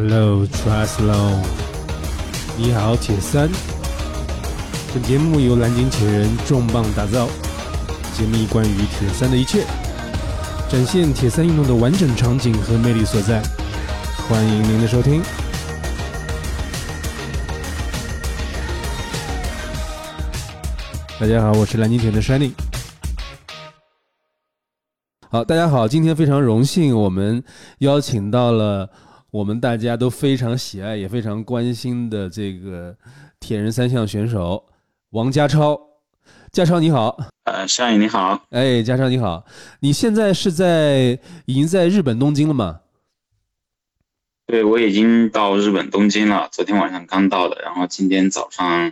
Hello, Trustlow。你好，铁三。本节目由蓝鲸铁人重磅打造，揭秘关于铁三的一切，展现铁三运动的完整场景和魅力所在。欢迎您的收听。大家好，我是蓝鲸铁的 Shining。好，大家好，今天非常荣幸，我们邀请到了我们大家都非常喜爱也非常关心的这个铁人三项选手王家超。家超你好，呃，夏雨你好，哎，家超你好，你现在是在已经在日本东京了吗？对，我已经到日本东京了，昨天晚上刚到的，然后今天早上，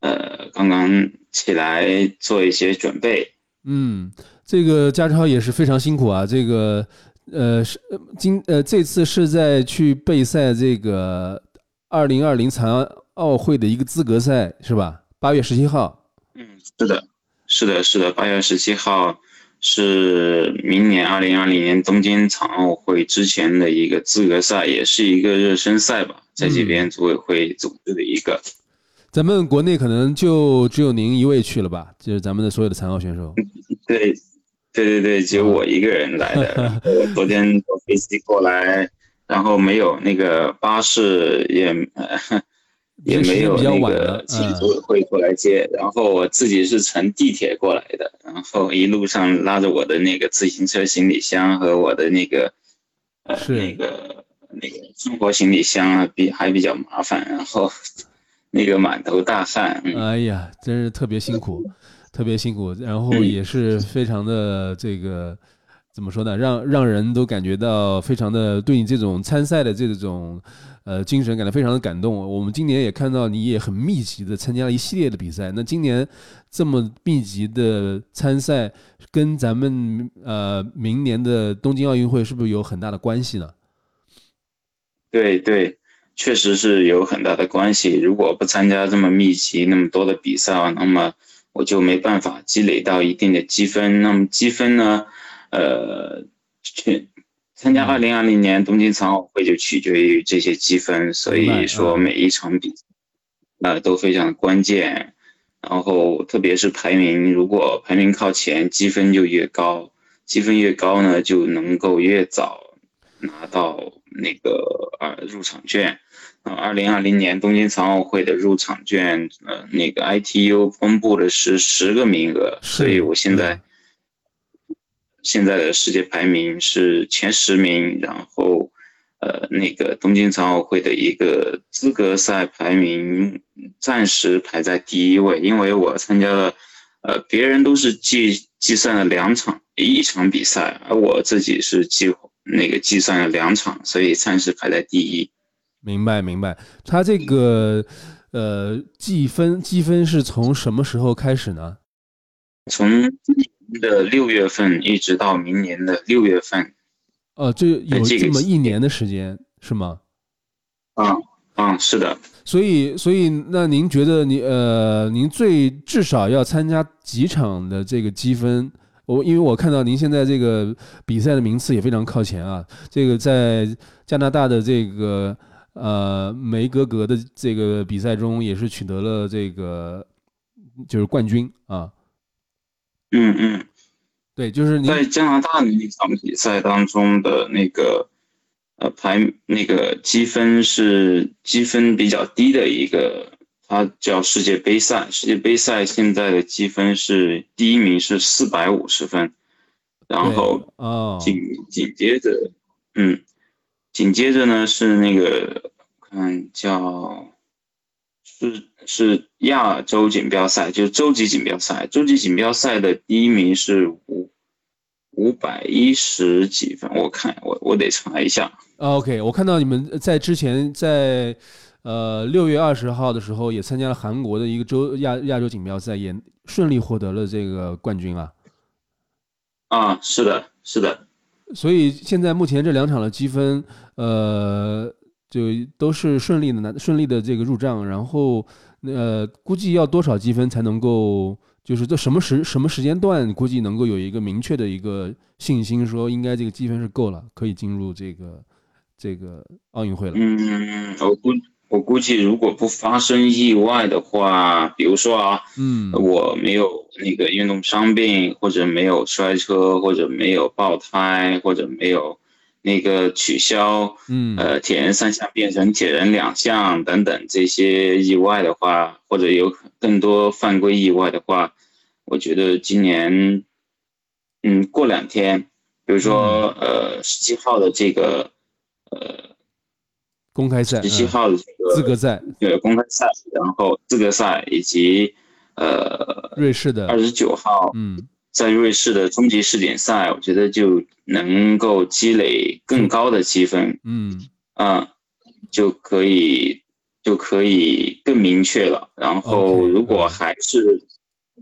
呃，刚刚起来做一些准备。嗯，这个家超也是非常辛苦啊。这个，呃，是今呃这次是在去备赛这个二零二零残奥会的一个资格赛是吧？八月十七号。嗯，是的，是的，是的，八月十七号是明年二零二零年东京残奥会之前的一个资格赛，也是一个热身赛吧，在这边组委会组织的一个。咱们国内可能就只有您一位去了吧？就是咱们的所有的残奥选手。对，对对对，只有我一个人来的。我昨天坐飞机过来，然后没有那个巴士，也也没有那个请组委会过来接，然后我自己是乘地铁过来的，然后一路上拉着我的那个自行车行李箱和我的那个呃那个那个生活行李箱啊，比还比较麻烦，然后。那个满头大汗，哎呀，真是特别辛苦，特别辛苦，然后也是 非常的这个怎么说呢？让让人都感觉到非常的对你这种参赛的这种呃精神感到非常的感动。我们今年也看到你也很密集的参加了一系列的比赛。那今年这么密集的参赛，跟咱们呃明年的东京奥运会是不是有很大的关系呢？对对。确实是有很大的关系。如果不参加这么密集、那么多的比赛，那么我就没办法积累到一定的积分。那么积分呢？呃，去参加二零二零年东京残奥会就取决于这些积分。所以说每一场比赛，呃，都非常关键。然后特别是排名，如果排名靠前，积分就越高。积分越高呢，就能够越早拿到那个呃入场券。呃，二零二零年东京残奥会的入场券，呃，那个 ITU 公布的是十个名额，所以我现在现在的世界排名是前十名，然后，呃，那个东京残奥会的一个资格赛排名暂时排在第一位，因为我参加了，呃，别人都是计计算了两场一场比赛，而我自己是计那个计算了两场，所以暂时排在第一。明白明白，他这个呃计分积分是从什么时候开始呢？从的六月份一直到明年的六月份。呃，就有这么一年的时间是吗？啊啊，是的。所以所以那您觉得您呃您最至少要参加几场的这个积分？我因为我看到您现在这个比赛的名次也非常靠前啊，这个在加拿大的这个。呃，梅格格的这个比赛中也是取得了这个就是冠军啊。嗯嗯，对，就是在加拿大的那场比赛当中的那个呃排那个积分是积分比较低的一个，它叫世界杯赛。世界杯赛现在的积分是第一名是四百五十分，然后紧紧接着，嗯。紧接着呢是那个，看叫，是是亚洲锦标赛，就是洲际锦标赛。洲际锦标赛的第一名是五五百一十几分，我看我我得查一下。OK，我看到你们在之前在呃六月二十号的时候也参加了韩国的一个洲亚亚洲锦标赛，也顺利获得了这个冠军啊。啊，是的，是的。所以现在目前这两场的积分，呃，就都是顺利的拿顺利的这个入账，然后呃，估计要多少积分才能够，就是在什么时什么时间段，估计能够有一个明确的一个信心，说应该这个积分是够了，可以进入这个这个奥运会了。我估计如果不发生意外的话，比如说啊，嗯，我没有那个运动伤病，或者没有摔车，或者没有爆胎，或者没有那个取消，嗯，呃，铁人三项变成铁人两项等等这些意外的话，或者有更多犯规意外的话，我觉得今年，嗯，过两天，比如说呃十七号的这个呃公开赛，十七号的这个资格赛，对公开赛，然后资格赛以及呃瑞士的。二十九号，嗯，在瑞士的终极世锦赛，我觉得就能够积累更高的积分，嗯。啊，就可以就可以更明确了。然后如果嗯还是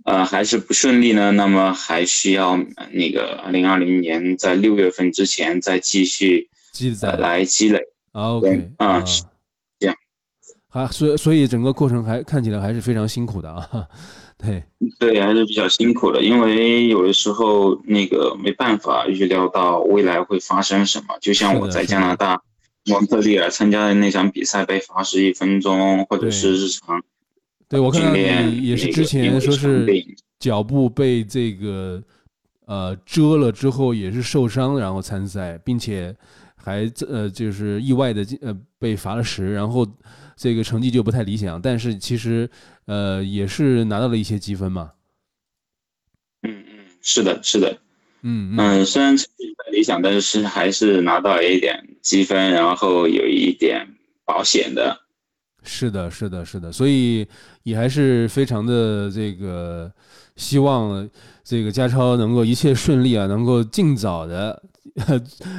呃还是不顺利呢，那么还需要呃那个二零二零年在六月份之前再继续积来积累。啊，OK 啊这样，还所以所以整个过程还看起来还是非常辛苦的啊，对，对，还是比较辛苦的，因为有的时候那个没办法预料到未来会发生什么。就像我在加拿大。蒙特利尔参加的那场比赛被罚十一分钟，或者是日常。对我看到你也是之前说是脚部被这个呃遮了之后也是受伤，然后参赛，并且还呃就是意外的呃被罚了十，然后这个成绩就不太理想，但是其实呃也是拿到了一些积分嘛，嗯嗯，是的，是的，嗯嗯。嗯，虽然成绩不太理想，但是还是拿到了一点积分，然后有一点保险的。是的，是的，是的，所以也还是非常的这个希望这个家超能够一切顺利啊，能够尽早的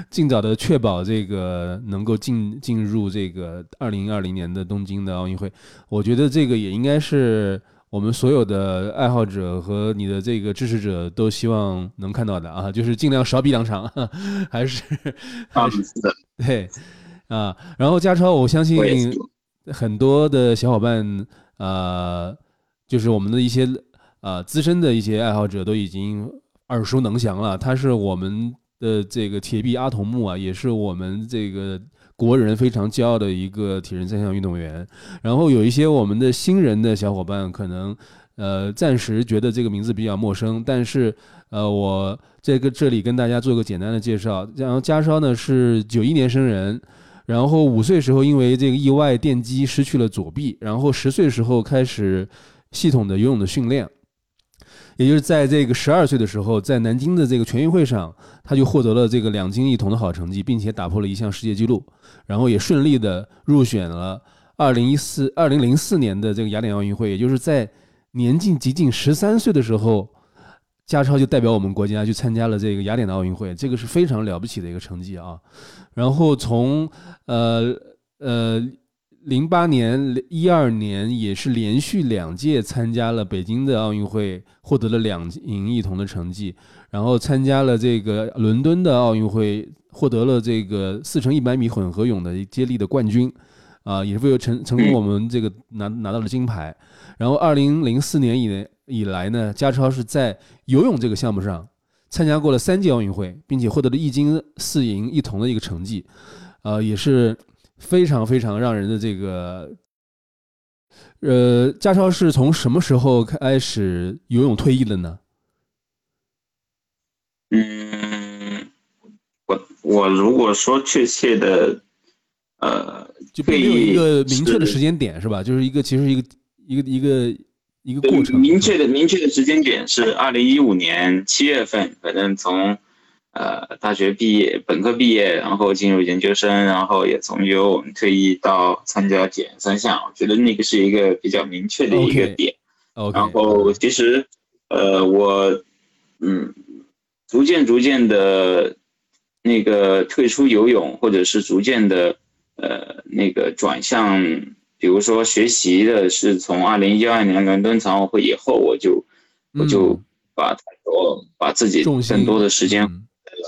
尽早的确保这个能够进进入这个二零二零年的东京的奥运会。我觉得这个也应该是我们所有的爱好者和你的这个支持者都希望能看到的啊，就是尽量少比两场，还是啊，是的，对啊。然后家超，我相信。很多的小伙伴，呃，就是我们的一些呃资深的一些爱好者都已经耳熟能详了。他是我们的这个铁臂阿童木啊，也是我们这个国人非常骄傲的一个铁人三项运动员。然后有一些我们的新人的小伙伴，可能呃暂时觉得这个名字比较陌生，但是呃我这个这里跟大家做个简单的介绍。然后加超呢是九一年生人。然后五岁时候因为这个意外电击失去了左臂，然后十岁时候开始系统的游泳的训练，也就是在这个十二岁的时候，在南京的这个全运会上，他就获得了这个两金一铜的好成绩，并且打破了一项世界纪录，然后也顺利的入选了二零一四二零零四年的这个雅典奥运会，也就是在年近接近十三岁的时候。家超就代表我们国家去参加了这个雅典的奥运会，这个是非常了不起的一个成绩啊。然后从呃呃零八年、一二年也是连续两届参加了北京的奥运会，获得了两银一铜的成绩。然后参加了这个伦敦的奥运会，获得了这个四乘一百米混合泳的接力的冠军，啊，也是为了成成功我们这个拿拿到了金牌。然后二零零四年以以来呢，家超是在游泳这个项目上参加过了三届奥运会，并且获得了一金四银一铜的一个成绩，呃，也是非常非常让人的这个，呃，驾超是从什么时候开始游泳退役的呢？嗯，我我如果说确切的，呃，就并没有一个明确的时间点是吧？就是一个其实一个一个一个一个过程。明确的明确的时间点是二零一五年七月份，反正从呃大学毕业，本科毕业，然后进入研究生，然后也从游泳退役到参加铁人三项，我觉得那个是一个比较明确的一个点。然后其实，呃，我嗯，逐渐逐渐的，那个退出游泳，或者是逐渐的，呃，那个转向，比如说学习的，是从二零一二年伦敦残奥会以后，我就我就嗯。把太多把自己更多的时间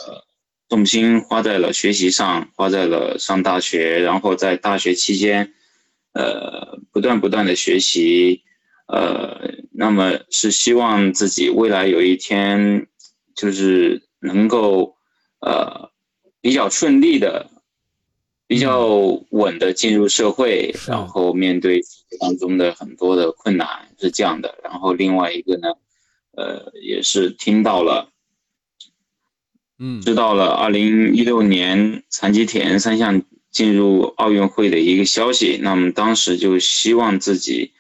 嗯重心花在了学习上，花在了上大学，然后在大学期间，呃，不断不断的学习，呃，那么是希望自己未来有一天，就是能够，呃，比较顺利的，比较稳的进入社会，然后面对当中的很多的困难是这样的。然后另外一个呢，呃，也是听到了，嗯，知道了二零一六年残疾铁人三项进入奥运会的一个消息。那么当时就希望自己，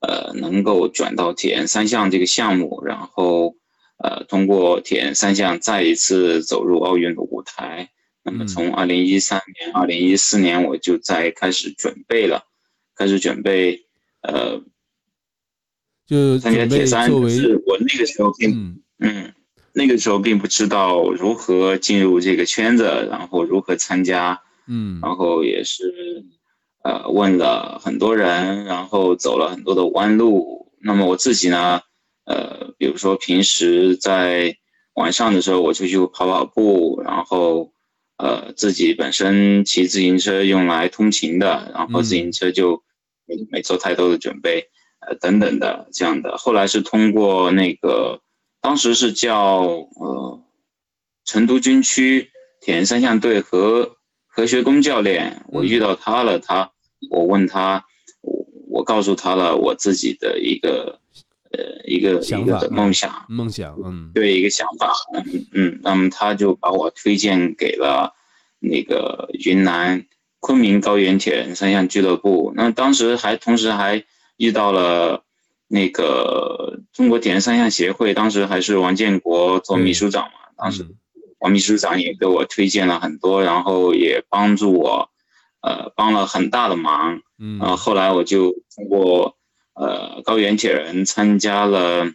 呃，能够转到铁人三项这个项目，然后，呃，通过铁人三项再一次走入奥运的舞台。那么从二零一三年、二零一四年我就在开始准备了，开始准备，呃，就参加铁三。是我那个时候并嗯，那个时候并不知道如何进入这个圈子，然后如何参加，嗯，然后也是呃问了很多人，然后走了很多的弯路。那么我自己呢，呃，比如说平时在晚上的时候，我就去跑跑步，然后。呃，自己本身骑自行车用来通勤的，然后自行车就没没做太多的准备，呃，等等的这样的。后来是通过那个，当时是叫呃成都军区铁人三项队和何学工教练，我遇到他了，他我问他，我我告诉他了我自己的一个呃一个一个梦想。梦想，嗯，对一个想法，嗯嗯，那么他就把我推荐给了。那个云南昆明高原铁人三项俱乐部，那当时还同时还遇到了那个中国铁人三项协会，当时还是王建国做秘书长嘛，当时王秘书长也给我推荐了很多，然后也帮助我，呃，帮了很大的忙，嗯，然后后来我就通过呃高原铁人参加了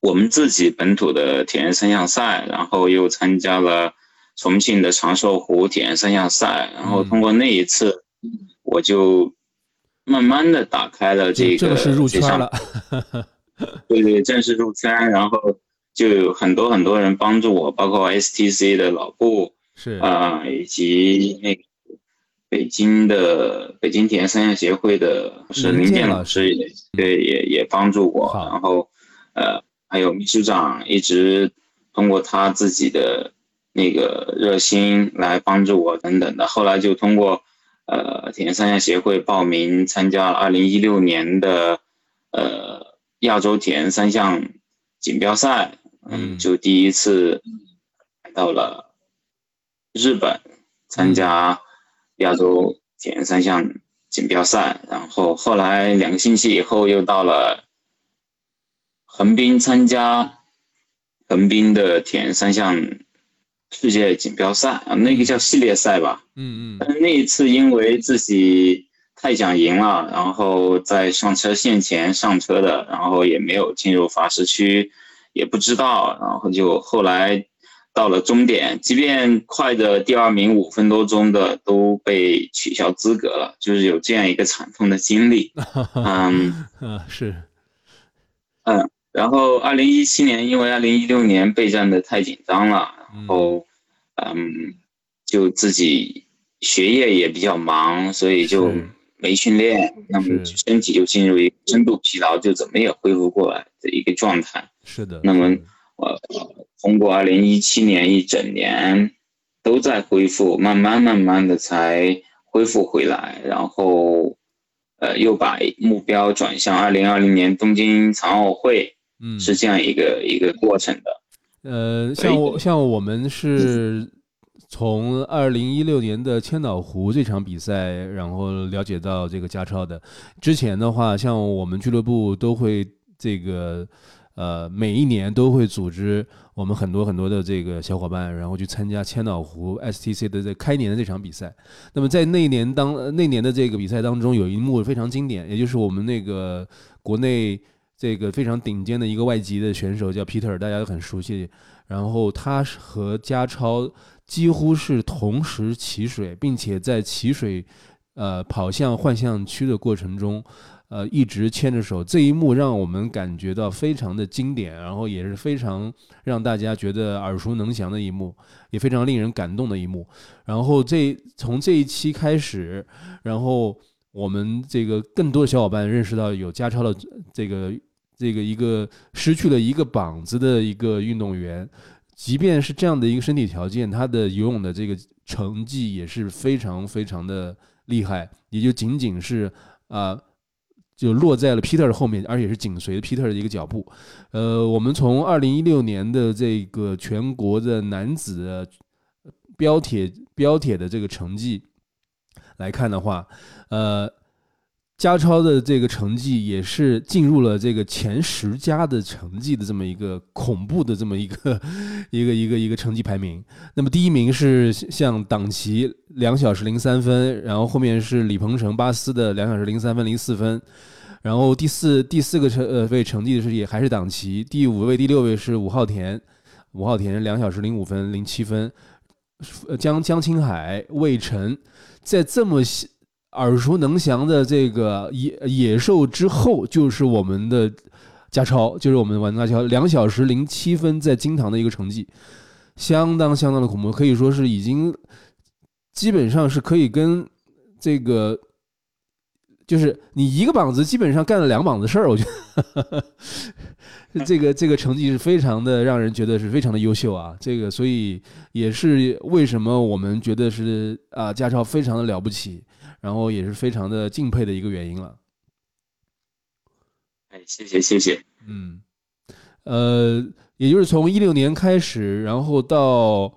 我们自己本土的铁人三项赛，然后又参加了。重庆的长寿湖铁人三项赛，然后通过那一次，我就慢慢的打开了这个正式入圈了。对对，正式入圈，然后就有很多很多人帮助我，包括 STC 的老布是啊，以及那个北京的北京铁人三项协会的是林健老师，也对也也帮助我。然后呃，还有秘书长一直通过他自己的。那个热心来帮助我等等的，后来就通过，呃，铁人三项协会报名参加了二零一六年的，呃，亚洲铁人三项锦标赛，嗯，就第一次来到了日本参加亚洲铁人三项锦标赛，然后后来两个星期以后又到了横滨参加横滨的铁人三项。世界锦标赛啊，那个叫系列赛吧。嗯嗯。那一次因为自己太想赢了，然后在上车线前上车的，然后也没有进入罚时区，也不知道，然后就后来到了终点，即便快的第二名五分多钟的都被取消资格了，就是有这样一个惨痛的经历。嗯嗯 是。嗯，然后二零一七年，因为二零一六年备战的太紧张了。然后，嗯，就自己学业也比较忙，所以就没训练，那么身体就进入一个深度疲劳，就怎么也恢复过来的一个状态。是的。那么，呃，通过二零一七年一整年都在恢复，慢慢慢慢的才恢复回来，然后，呃，又把目标转向二零二零年东京残奥会，嗯，是这样一个一个过程的。呃，像我像我们是从二零一六年的千岛湖这场比赛，然后了解到这个加超的。之前的话，像我们俱乐部都会这个呃，每一年都会组织我们很多很多的这个小伙伴，然后去参加千岛湖 STC 的这开年的这场比赛。那么在那一年当那年的这个比赛当中，有一幕非常经典，也就是我们那个国内。这个非常顶尖的一个外籍的选手叫皮特尔，大家都很熟悉。然后他和加超几乎是同时起水，并且在起水，呃，跑向换向区的过程中，呃，一直牵着手。这一幕让我们感觉到非常的经典，然后也是非常让大家觉得耳熟能详的一幕，也非常令人感动的一幕。然后这从这一期开始，然后我们这个更多的小伙伴认识到有加超的这个。这个一个失去了一个膀子的一个运动员，即便是这样的一个身体条件，他的游泳的这个成绩也是非常非常的厉害，也就仅仅是啊，就落在了 Peter 后面，而且是紧随 Peter 的一个脚步。呃，我们从二零一六年的这个全国的男子标铁标铁的这个成绩来看的话，呃。加超的这个成绩也是进入了这个前十佳的成绩的这么一个恐怖的这么一个 一个一个一个成绩排名。那么第一名是像党旗两小时零三分，然后后面是李鹏程巴斯的两小时零三分零四分，然后第四第四个成呃位成绩的是也还是党旗，第五位第六位是武浩田，武浩田两小时零五分零七分，江江青海魏晨在这么。耳熟能详的这个野野兽之后，就是我们的加超，就是我们的王加超，两小时零七分在金堂的一个成绩，相当相当的恐怖，可以说是已经基本上是可以跟这个，就是你一个膀子基本上干了两膀子事儿，我觉得这个这个成绩是非常的让人觉得是非常的优秀啊，这个所以也是为什么我们觉得是啊加超非常的了不起。然后也是非常的敬佩的一个原因了。哎，谢谢谢谢。嗯，呃，也就是从一六年开始，然后到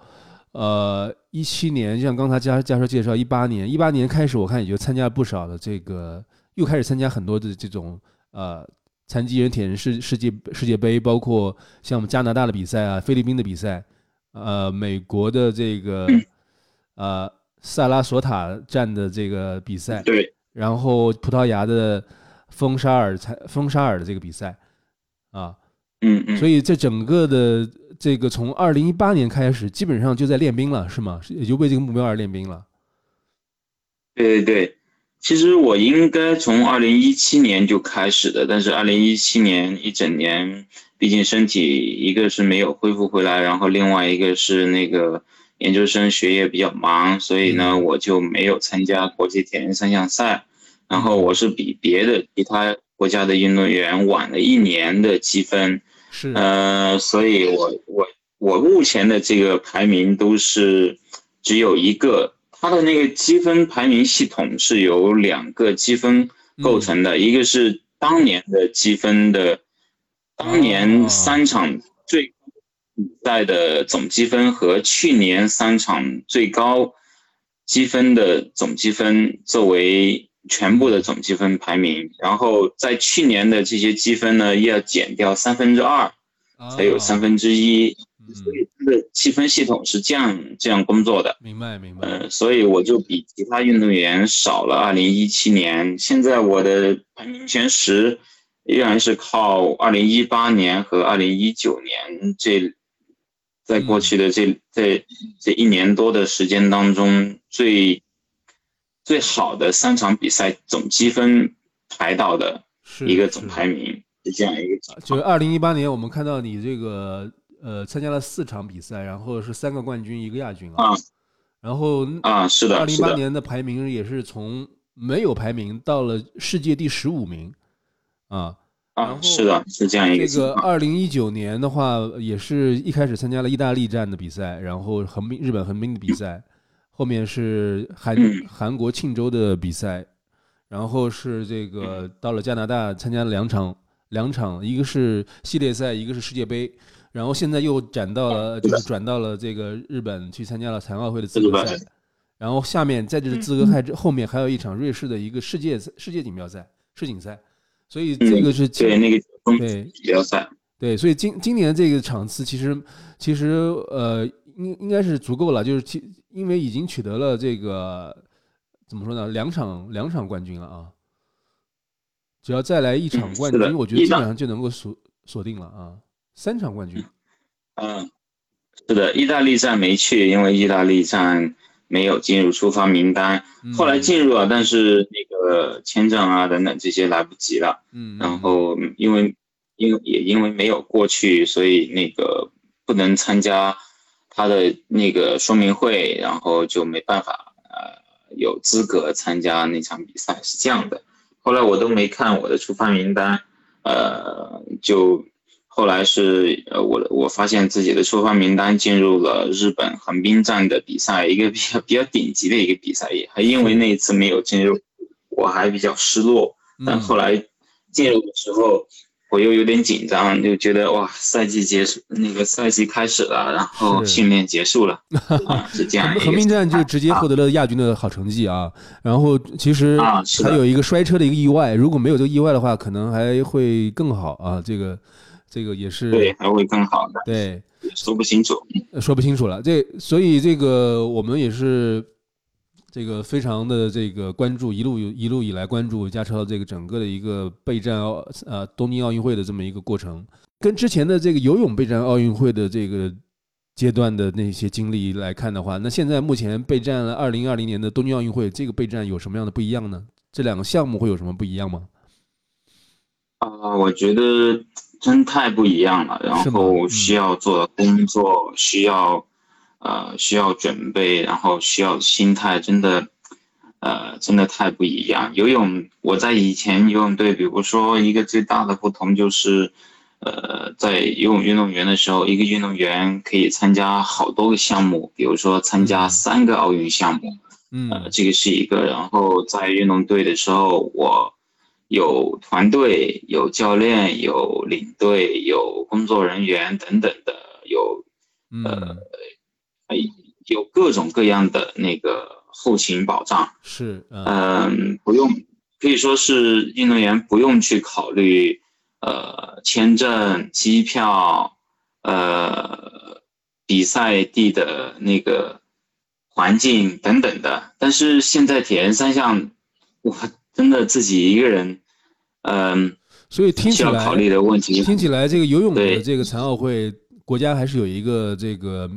呃一七年，像刚才嘉嘉说介绍，一八年一八年开始，我看也就参加了不少的这个，又开始参加很多的这种呃残疾人铁人世世界世界杯，包括像我们加拿大的比赛啊，菲律宾的比赛，呃，美国的这个呃。萨拉索塔站的这个比赛，对，然后葡萄牙的封沙尔才封沙尔的这个比赛，啊，嗯嗯，所以这整个的这个从二零一八年开始，基本上就在练兵了，是吗？也就为这个目标而练兵了。对对对，其实我应该从二零一七年就开始的，但是二零一七年一整年，毕竟身体一个是没有恢复回来，然后另外一个是那个。研究生学业比较忙，所以呢，我就没有参加国际田径三项赛。然后我是比别的其他国家的运动员晚了一年的积分，是呃，所以我我我目前的这个排名都是只有一个，它的那个积分排名系统是由两个积分构成的，一个是当年的积分的，当年三场最。比赛的总积分和去年三场最高积分的总积分作为全部的总积分排名，然后在去年的这些积分呢，要减掉三分之二，才有三分之一，所以它的积分系统是这样这样工作的。明白明白。嗯，所以我就比其他运动员少了二零一七年，现在我的排名前十依然是靠二零一八年和二零一九年这。在过去的这这这一年多的时间当中，最最好的三场比赛总积分排到的一个总排名是这样一个。就是二零一八年，我们看到你这个呃参加了四场比赛，然后是三个冠军一个亚军啊。然后啊是的，二零一八年的排名也是从没有排名到了世界第十五名啊。啊，是的，是这样一个。这个二零一九年的话，也是一开始参加了意大利站的比赛，然后横滨、日本横滨的比赛，后面是韩韩国庆州的比赛，然后是这个到了加拿大参加了两场，两场，一个是系列赛，一个是世界杯，然后现在又转到了，就是转到了这个日本去参加了残奥会的资格赛，然后下面在这个资格赛之后面还有一场瑞士的一个世界世界锦标赛世锦赛。所以这个是对那个对。标赛，对，所以今今年这个场次其实其实呃应应该是足够了，就是其因为已经取得了这个怎么说呢，两场两场冠军了啊，只要再来一场冠军，我觉得基本上就能够锁锁定了啊，三场冠军。嗯，是的，意大利站没去，因为意大利站。没有进入出发名单，后来进入了，但是那个签证啊等等这些来不及了。嗯，然后因为因也因为没有过去，所以那个不能参加他的那个说明会，然后就没办法呃有资格参加那场比赛，是这样的。后来我都没看我的出发名单，呃，就后来是呃，我我发现自己的出发名单进入了日本横滨站的比赛，一个比较比较顶级的一个比赛，也还因为那一次没有进入，我还比较失落。但后来进入的时候。我又有点紧张，就觉得哇，赛季结束，那个赛季开始了，然后训练结束了，是这样。横滨站就直接获得了亚军的好成绩啊。然后其实还有一个摔车的一个意外，如果没有这个意外的话，可能还会更好啊。这个这个也是对，还会更好的。对，说不清楚，说不清楚了。这所以这个我们也是。这个非常的这个关注，一路一路以来关注加车这个整个的一个备战奥呃东京奥运会的这么一个过程，跟之前的这个游泳备战奥运会的这个阶段的那些经历来看的话，那现在目前备战了二零二零年的东京奥运会，这个备战有什么样的不一样呢？这两个项目会有什么不一样吗？啊，我觉得真太不一样了，然后需要做的工作需要。呃，需要准备，然后需要心态，真的，呃，真的太不一样。游泳，我在以前游泳队，比如说一个最大的不同就是，呃，在游泳运动员的时候，一个运动员可以参加好多个项目，比如说参加三个奥运项目，嗯，呃，这个是一个。然后在运动队的时候，我有团队，有教练，有领队，有工作人员等等的，有，呃。有各种各样的那个后勤保障，是，嗯，不用，可以说是运动员不用去考虑，呃，签证、机票，呃，比赛地的那个环境等等的。但是现在铁人三项，我真的自己一个人，嗯，所以听起来考虑的问题，听起来这个游泳的这个残奥会，国家还是有一个这个。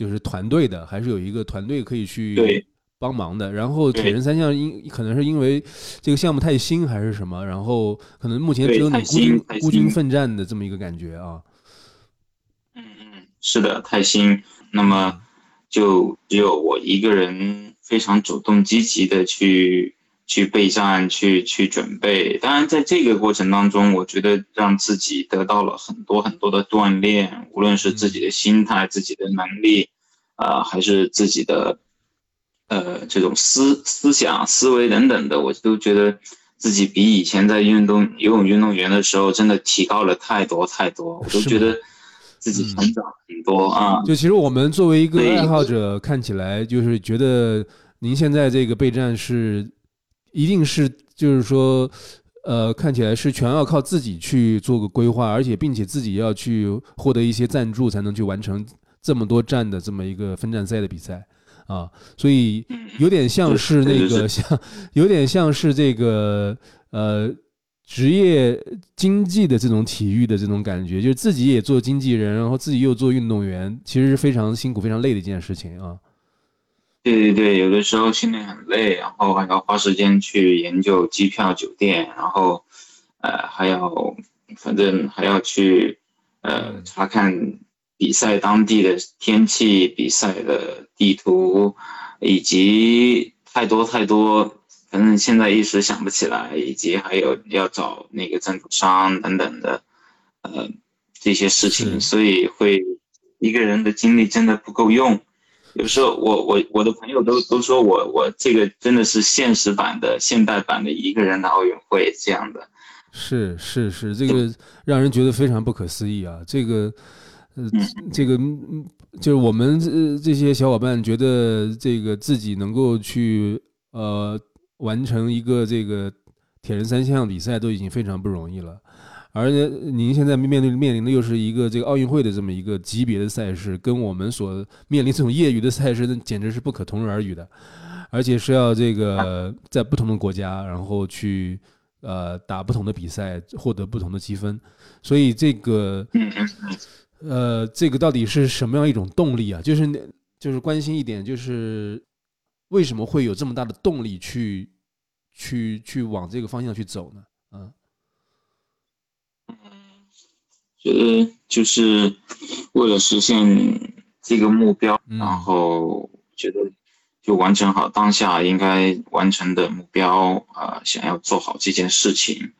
就是团队的，还是有一个团队可以去帮忙的。然后铁人三项因可能是因为这个项目太新还是什么，然后可能目前只有你孤军孤军奋战的这么一个感觉啊。嗯嗯，是的，太新。那么就只有我一个人非常主动积极的去。去备战，去去准备。当然，在这个过程当中，我觉得让自己得到了很多很多的锻炼，无论是自己的心态、自己的能力，啊，还是自己的，呃，这种思思想、思维等等的，我都觉得自己比以前在运动游泳运动员的时候真的提高了太多太多。我都觉得自己成长很多啊。就其实我们作为一个爱好者，看起来就是觉得您现在这个备战是。一定是，就是说，呃，看起来是全要靠自己去做个规划，而且并且自己要去获得一些赞助，才能去完成这么多站的这么一个分站赛的比赛啊，所以有点像是那个像，有点像是这个呃职业经济的这种体育的这种感觉，就是自己也做经纪人，然后自己又做运动员，其实是非常辛苦、非常累的一件事情啊。对对对，有的时候训练很累，然后还要花时间去研究机票、酒店，然后，呃，还要，反正还要去，呃，查看比赛当地的天气、比赛的地图，以及太多太多，反正现在一时想不起来，以及还有要找那个赞助商等等的，呃，这些事情，所以会一个人的精力真的不够用。有时候我我我的朋友都都说我我这个真的是现实版的现代版的一个人的奥运会这样的，是是是，这个让人觉得非常不可思议啊！这个呃这个就是我们这这些小伙伴觉得这个自己能够去呃完成一个这个铁人三项比赛都已经非常不容易了。而且您现在面对面临的又是一个这个奥运会的这么一个级别的赛事，跟我们所面临这种业余的赛事，那简直是不可同日而语的。而且是要这个在不同的国家，然后去呃打不同的比赛，获得不同的积分。所以这个呃，这个到底是什么样一种动力啊？就是就是关心一点，就是为什么会有这么大的动力去去去往这个方向去走呢？嗯。觉得就是为了实现这个目标，然后觉得就完成好当下应该完成的目标啊，想要做好这件事情。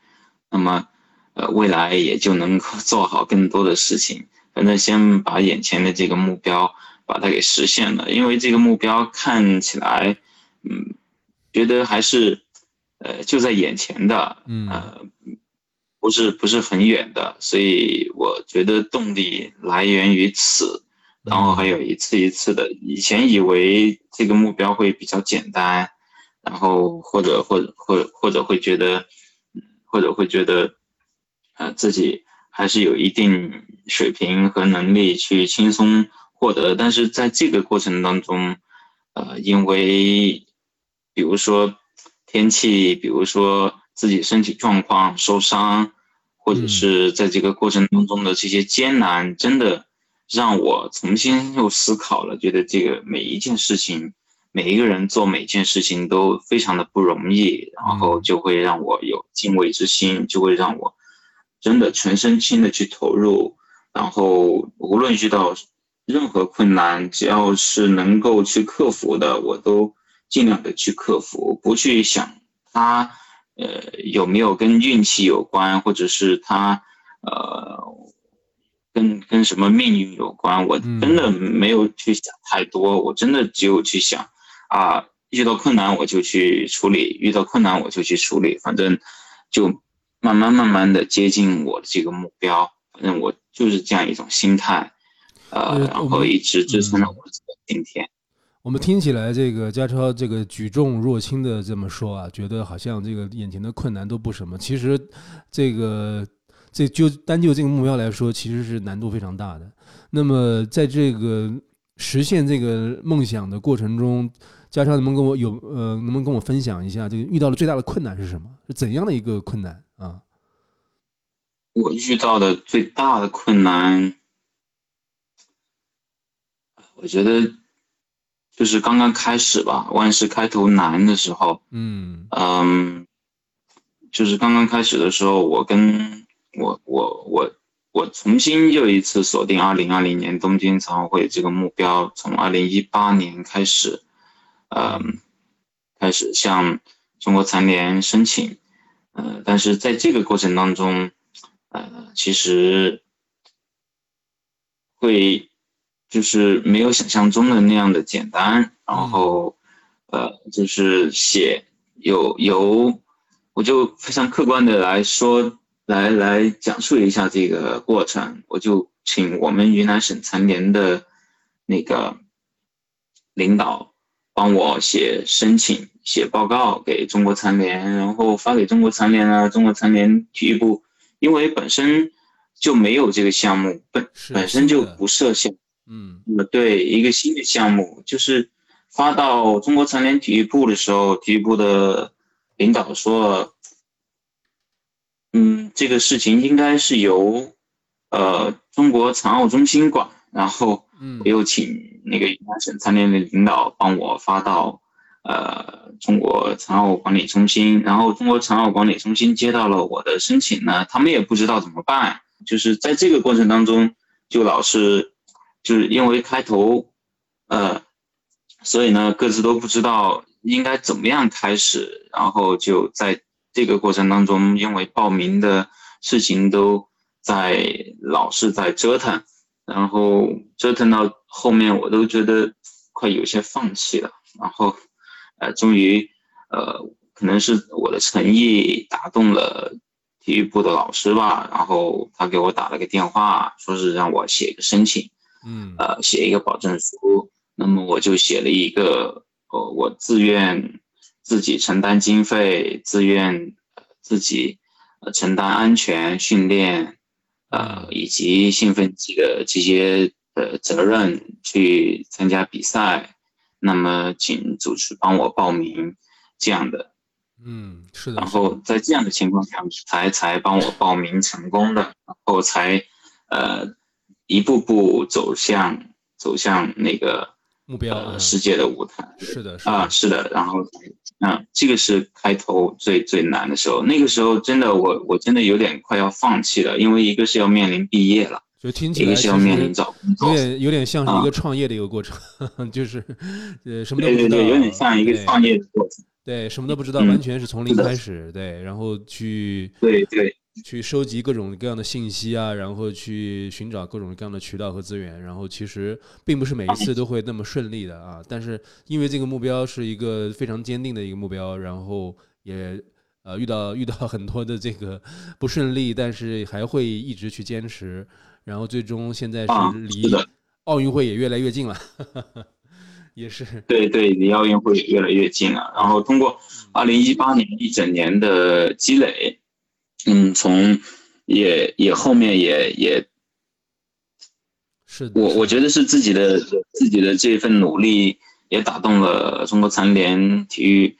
那么，呃，未来也就能够做好更多的事情。反正先把眼前的这个目标把它给实现了，因为这个目标看起来，嗯，觉得还是，呃，就在眼前的，呃，不是不是很远的，所以我觉得动力来源于此。然后还有一次一次的，以前以为这个目标会比较简单，然后或者或者或或者会觉得，或者会觉得，呃，自己还是有一定水平和能力去轻松获得。但是在这个过程当中，呃，因为比如说天气，比如说自己身体状况受伤，或者是在这个过程当中的这些艰难，真的。让我重新又思考了，觉得这个每一件事情，每一个人做每件事情都非常的不容易，然后就会让我有敬畏之心，就会让我真的全身心的去投入，然后无论遇到任何困难，只要是能够去克服的，我都尽量的去克服，不去想它，呃，有没有跟运气有关，或者是它，呃。跟跟什么命运有关？我真的没有去想太多，我真的只有去想，啊，遇到困难我就去处理，遇到困难我就去处理，反正就慢慢慢慢的接近我的这个目标，反正我就是这样一种心态，呃，然后一直支撑到我今天。我们听起来这个家超这个举重若轻的这么说啊，觉得好像这个眼前的困难都不什么，其实这个。这就单就这个目标来说，其实是难度非常大的。那么，在这个实现这个梦想的过程中，嘉超能不能跟我有呃，能不能跟我分享一下，这个遇到的最大的困难是什么？是怎样的一个困难啊？我遇到的最大的困难，我觉得就是刚刚开始吧，万事开头难的时候。嗯嗯，就是刚刚开始的时候，我跟我我我我重新又一次锁定二零二零年东京残奥会这个目标，从二零一八年开始，嗯，开始向中国残联申请，呃，但是在这个过程当中，呃，其实会就是没有想象中的那样的简单，然后呃，就是写有有，我就非常客观的来说。来来讲述一下这个过程，我就请我们云南省残联的那个领导帮我写申请、写报告给中国残联，然后发给中国残联啊。中国残联体育部因为本身就没有这个项目，本本身就不设项，嗯，那么对一个新的项目，就是发到中国残联体育部的时候，体育部的领导说。嗯，这个事情应该是由，呃，中国残奥中心管。然后，我又请那个云南省残联的领导帮我发到，呃，中国残奥管理中心。然后，中国残奥管理中心接到了我的申请呢，他们也不知道怎么办。就是在这个过程当中，就老是，就是因为开头，呃，所以呢，各自都不知道应该怎么样开始。然后就在。这个过程当中，因为报名的事情都在老是在折腾，然后折腾到后面，我都觉得快有些放弃了。然后，呃，终于，呃，可能是我的诚意打动了体育部的老师吧。然后他给我打了个电话，说是让我写一个申请，嗯，呃，写一个保证书。那么我就写了一个，呃，我自愿。自己承担经费，自愿自己呃承担安全训练，呃以及兴奋剂的这些呃责任去参加比赛。那么，请主持帮我报名这样的。嗯，是的。然后在这样的情况下，才才帮我报名成功的，然后才呃一步步走向走向那个目标世界的舞台。是的，啊，是的，然后。嗯，这个是开头最最难的时候。那个时候真的，我我真的有点快要放弃了，因为一个是要面临毕业了，就听起来是要面临找工作，有点有点像是一个创业的一个过程，就是呃什么都不知道，对对对，有点像一个创业的过程，对，什么都不知道，完全是从零开始，对，然后去对对去收集各种各样的信息啊，然后去寻找各种各样的渠道和资源，然后其实并不是每一次都会那么顺利的啊。但是因为这个目标是一个非常坚定的一个目标，然后也呃遇到遇到很多的这个不顺利，但是还会一直去坚持，然后最终现在是离奥运会也越来越近了。也是对对，离奥运会也越来越近了。然后通过二零一八年一整年的积累，嗯，从也也后面也也，是我我觉得是自己的自己的这份努力也打动了中国残联体育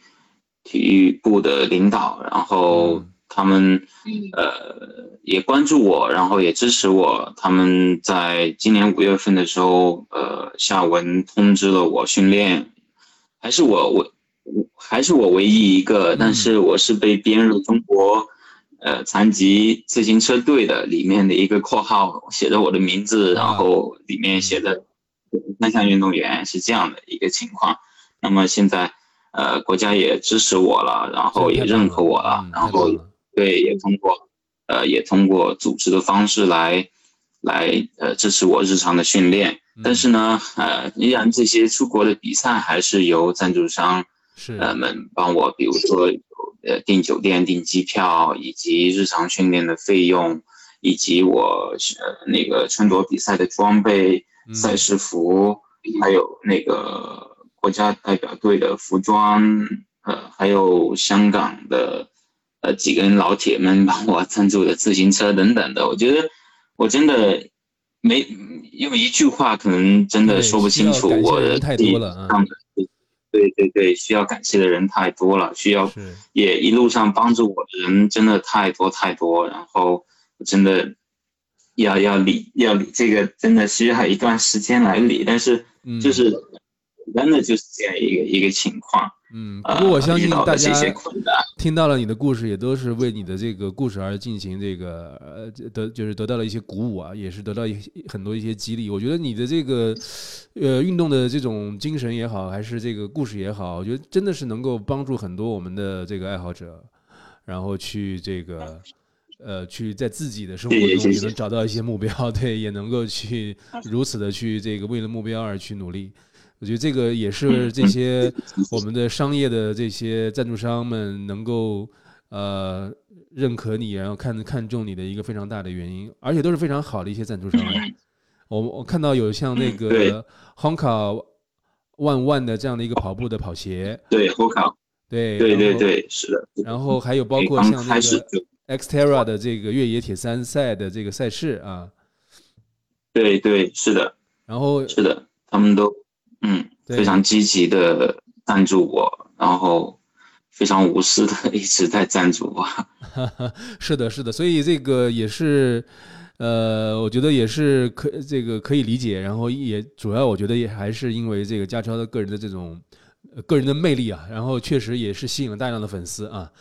体育部的领导，然后。他们呃也关注我，然后也支持我。他们在今年五月份的时候，呃下文通知了我训练，还是我我我还是我唯一一个，但是我是被编入中国呃残疾自行车队的里面的一个括号，写着我的名字，然后里面写的三项运动员是这样的一个情况。那么现在呃国家也支持我了，然后也认可我了，然后。对，也通过，呃，也通过组织的方式来，来，呃，支持我日常的训练。但是呢，呃，依然这些出国的比赛还是由赞助商，是呃们帮我，比如说，呃，订酒店、订机票，以及日常训练的费用，以及我呃那个穿着比赛的装备、赛事服，还有那个国家代表队的服装，呃，还有香港的。呃，几个人老铁们帮我赞助的自行车等等的，我觉得我真的没用一句话可能真的说不清楚。我的太多了啊！对对对，需要感谢的人太多了，需要也一路上帮助我的人真的太多太多。然后真的要要理要理这个，真的需要一段时间来理，但是就是真的就是这样一个一个情况。嗯，不过我相信大家听到了你的故事，也都是为你的这个故事而进行这个呃得就是得到了一些鼓舞啊，也是得到一很多一些激励。我觉得你的这个呃运动的这种精神也好，还是这个故事也好，我觉得真的是能够帮助很多我们的这个爱好者，然后去这个呃去在自己的生活中也能找到一些目标，对，也能够去如此的去这个为了目标而去努力。我觉得这个也是这些我们的商业的这些赞助商们能够呃认可你，然后看看中你的一个非常大的原因，而且都是非常好的一些赞助商。我我看到有像那个 Honka One One 的这样的一个跑步的跑鞋，对 Honka，对对对对，是的。然后还有包括像那个 Xterra 的这个越野铁三赛的这个赛事啊，对对是的。然后是的，他们都。嗯，非常积极的赞助我，然后非常无私的一直在赞助我。是的，是的，所以这个也是，呃，我觉得也是可这个可以理解。然后也主要我觉得也还是因为这个家超的个人的这种个人的魅力啊，然后确实也是吸引了大量的粉丝啊。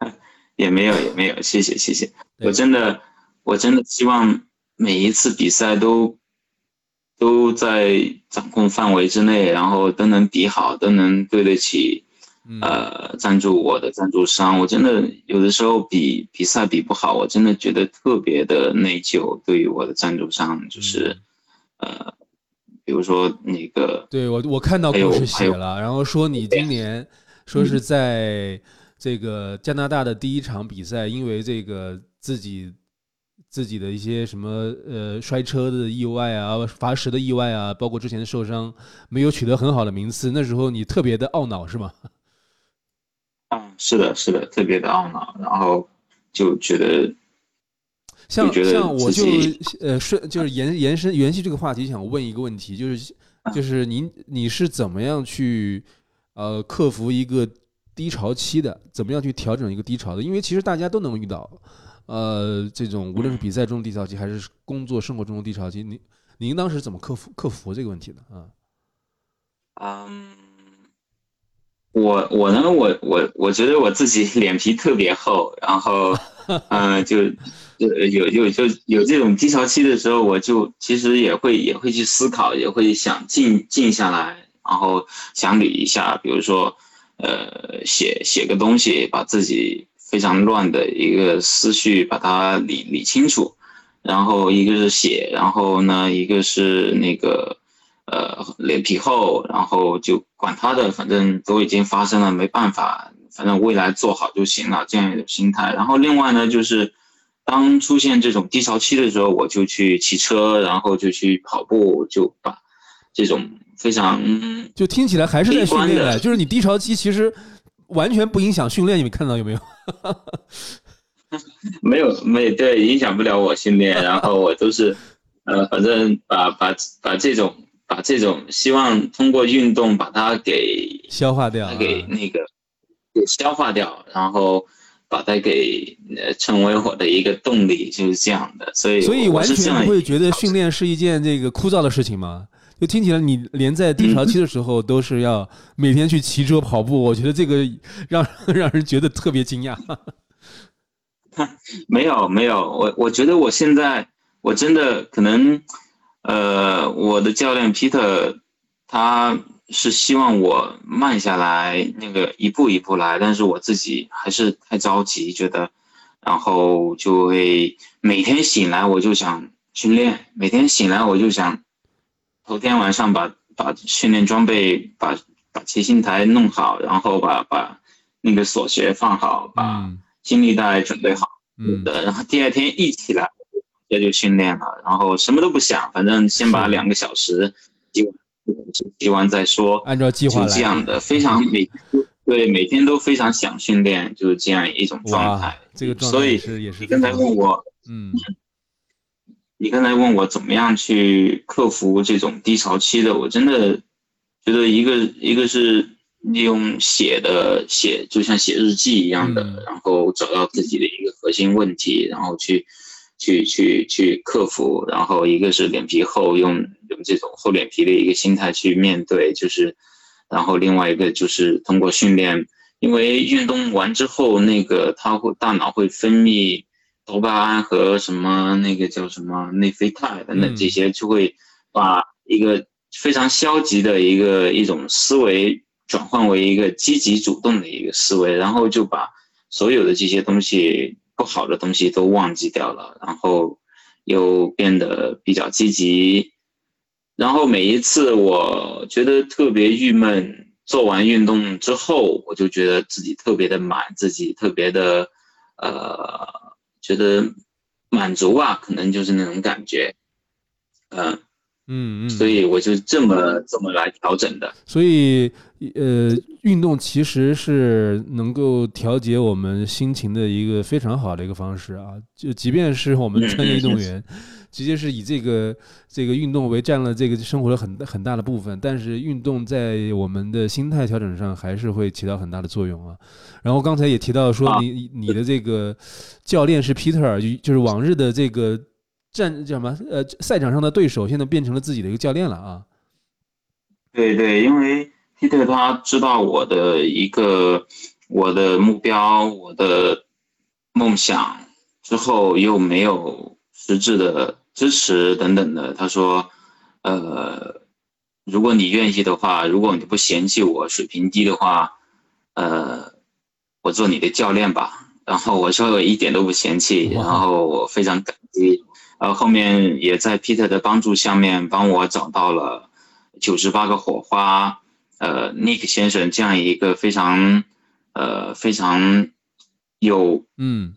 也没有，也没有，谢谢，谢谢。我真的，我真的希望每一次比赛都。都在掌控范围之内，然后都能比好，都能对得起，呃，赞助我的赞助商。我真的有的时候比比赛比不好，我真的觉得特别的内疚。对于我的赞助商，就是，呃，比如说那个，对我我看到故事写了，然后说你今年说是在这个加拿大的第一场比赛，因为这个自己。自己的一些什么呃摔车的意外啊，罚时的意外啊，包括之前的受伤，没有取得很好的名次，那时候你特别的懊恼是吗？嗯，是的，是的，特别的懊恼，然后就觉得，像像我就呃顺就是延延伸延续这个话题，想问一个问题，就是就是您你是怎么样去呃克服一个低潮期的？怎么样去调整一个低潮的？因为其实大家都能遇到。呃，这种无论是比赛中的低潮期，还是工作生活中的低潮期，您您当时怎么克服克服这个问题的啊？嗯，我我呢，我我我觉得我自己脸皮特别厚，然后，嗯，就就有有就有这种低潮期的时候，我就其实也会也会去思考，也会想静静下来，然后想捋一下，比如说，呃，写写个东西，把自己。非常乱的一个思绪，把它理理清楚。然后一个是写，然后呢，一个是那个呃脸皮厚，然后就管他的，反正都已经发生了，没办法，反正未来做好就行了，这样一种心态。然后另外呢，就是当出现这种低潮期的时候，我就去骑车，然后就去跑步，就把这种非常就听起来还是在训练的，就是你低潮期其实。完全不影响训练，你们看到有没有？没有，没对，影响不了我训练。然后我都是，呃，反正把把把这种把这种希望通过运动把它给消化掉，给那个给消化掉，然后把它给呃成为我的一个动力，就是这样的。所以所以完全不会觉得训练是一件这个枯燥的事情吗？就听起来，你连在低潮期的时候都是要每天去骑车跑步，我觉得这个让 让人觉得特别惊讶。没有没有，我我觉得我现在我真的可能，呃，我的教练 Peter 他是希望我慢下来，那个一步一步来，但是我自己还是太着急，觉得，然后就会每天醒来我就想训练，每天醒来我就想。头天晚上把把训练装备把把骑行台弄好，然后把把那个锁鞋放好，把心力带准备好，嗯，然后第二天一起来这就训练了，然后什么都不想，反正先把两个小时骑完骑完再说，按照计划就这样的，非常每对每天都非常想训练，就是这样一种状态。这个所以也是刚才问我，嗯。你刚才问我怎么样去克服这种低潮期的，我真的觉得一个一个是利用写的写，就像写日记一样的，然后找到自己的一个核心问题，然后去去去去克服。然后一个是脸皮厚，用用这种厚脸皮的一个心态去面对，就是，然后另外一个就是通过训练，因为运动完之后，那个它会大脑会分泌。多巴胺和什么那个叫什么内啡肽等等这些，就会把一个非常消极的一个一种思维转换为一个积极主动的一个思维，然后就把所有的这些东西不好的东西都忘记掉了，然后又变得比较积极。然后每一次我觉得特别郁闷，做完运动之后，我就觉得自己特别的满，自己特别的呃。觉得满足吧，可能就是那种感觉，嗯嗯嗯，所以我就这么这么来调整的。所以，呃，运动其实是能够调节我们心情的一个非常好的一个方式啊。就即便是我们专业运动员。直接是以这个这个运动为占了这个生活的很很大的部分，但是运动在我们的心态调整上还是会起到很大的作用啊。然后刚才也提到说，你你的这个教练是 Peter，就是往日的这个战叫什么呃赛场上的对手，现在变成了自己的一个教练了啊。对对，因为 Peter 他知道我的一个我的目标，我的梦想之后又没有实质的。支持等等的，他说，呃，如果你愿意的话，如果你不嫌弃我水平低的话，呃，我做你的教练吧。然后我说我一点都不嫌弃，然后我非常感激。然后后面也在 Peter 的帮助下面帮我找到了九十八个火花，呃，Nick 先生这样一个非常，呃，非常有嗯。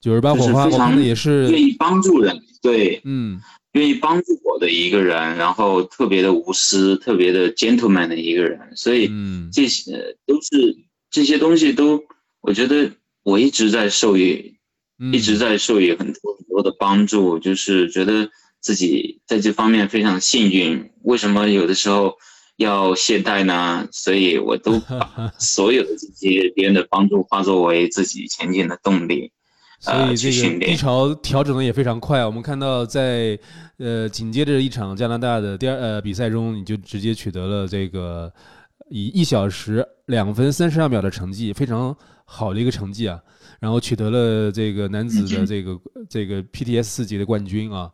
九十八火花，非常也是愿意帮助人，对，嗯，愿意帮助我的一个人，然后特别的无私，特别的 gentleman 的一个人，所以这些都是这些东西都，我觉得我一直在受益，一直在受益很多很多的帮助，就是觉得自己在这方面非常幸运。为什么有的时候要懈怠呢？所以我都把 所有的这些别人的帮助化作为自己前进的动力。所以这个低潮调整的也非常快。我们看到，在呃紧接着一场加拿大的第二呃比赛中，你就直接取得了这个以一小时两分三十二秒的成绩，非常好的一个成绩啊。然后取得了这个男子的这个这个 PTS 四级的冠军啊，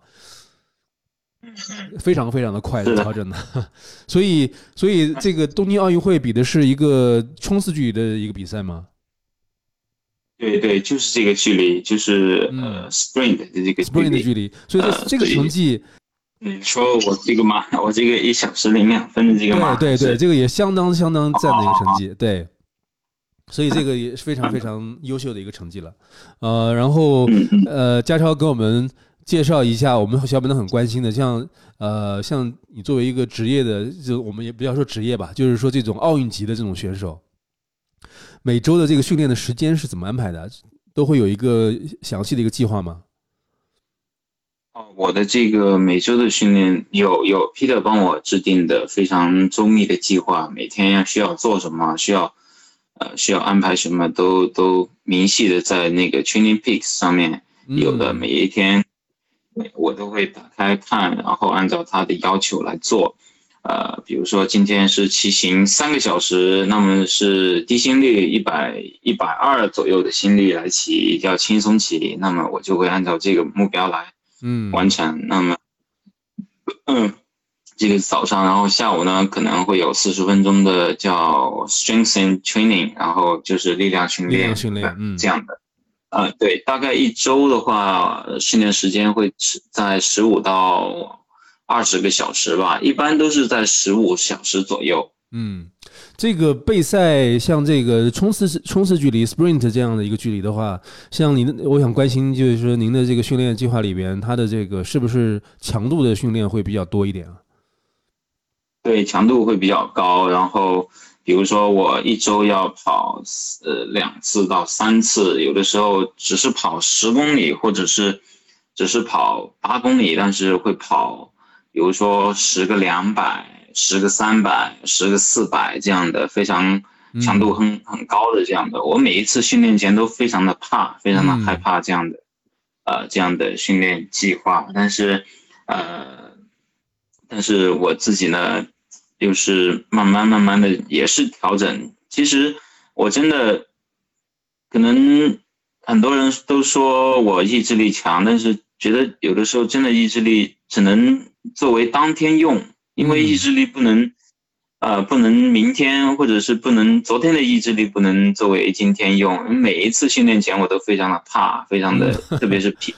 非常非常的快的调整的。所以所以这个东京奥运会比的是一个冲刺距离的一个比赛吗？对对，就是这个距离，就是呃 sprint 的这个 sprint 的距离，所以这个成绩，你说我这个马，我这个一小时零两分的这个马，对对对，这个也相当相当赞的一个成绩，对，所以这个也是非常非常优秀的一个成绩了，呃，然后呃，嘉超给我们介绍一下，我们小本都很关心的，像呃像你作为一个职业的，就我们也不要说职业吧，就是说这种奥运级的这种选手。每周的这个训练的时间是怎么安排的？都会有一个详细的一个计划吗？哦，我的这个每周的训练有有 Peter 帮我制定的非常周密的计划，每天要需要做什么，需要呃需要安排什么都都明细的在那个 Training Peaks 上面有的，每一天我都会打开看，然后按照他的要求来做。呃，比如说今天是骑行三个小时，那么是低心率一百一百二左右的心率来骑，要轻松骑，那么我就会按照这个目标来，嗯，完成。那么，嗯，这个早上，然后下午呢可能会有四十分钟的叫 strength and training，然后就是力量训练，力量训练，嗯，这样的。呃，对，大概一周的话，训练时间会在十五到。二十个小时吧，一般都是在十五小时左右。嗯，这个备赛像这个冲刺冲刺距离 sprint 这样的一个距离的话，像您，我想关心就是说您的这个训练计划里边，它的这个是不是强度的训练会比较多一点啊？对，强度会比较高。然后比如说我一周要跑呃两次到三次，有的时候只是跑十公里，或者是只是跑八公里，但是会跑。比如说十个两百，十个三百，十个四百这样的非常强度很很高的这样的，我每一次训练前都非常的怕，非常的害怕这样的，呃这样的训练计划。但是，呃，但是我自己呢，又是慢慢慢慢的也是调整。其实我真的，可能很多人都说我意志力强，但是觉得有的时候真的意志力只能。作为当天用，因为意志力不能，呃，不能明天或者是不能昨天的意志力不能作为今天用。每一次训练前我都非常的怕，非常的，特别是皮，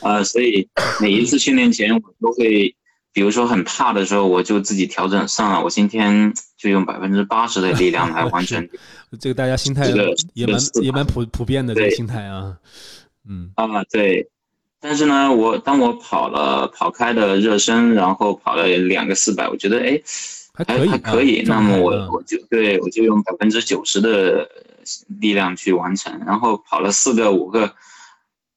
呃，所以每一次训练前我都会，比如说很怕的时候，我就自己调整算了，我今天就用百分之八十的力量来完成。这个大家心态也蛮也蛮普普遍的这个心态啊，嗯啊对。但是呢，我当我跑了跑开的热身，然后跑了两个四百，我觉得哎，还还可以。那么我我就对我就用百分之九十的力量去完成，然后跑了四个五个，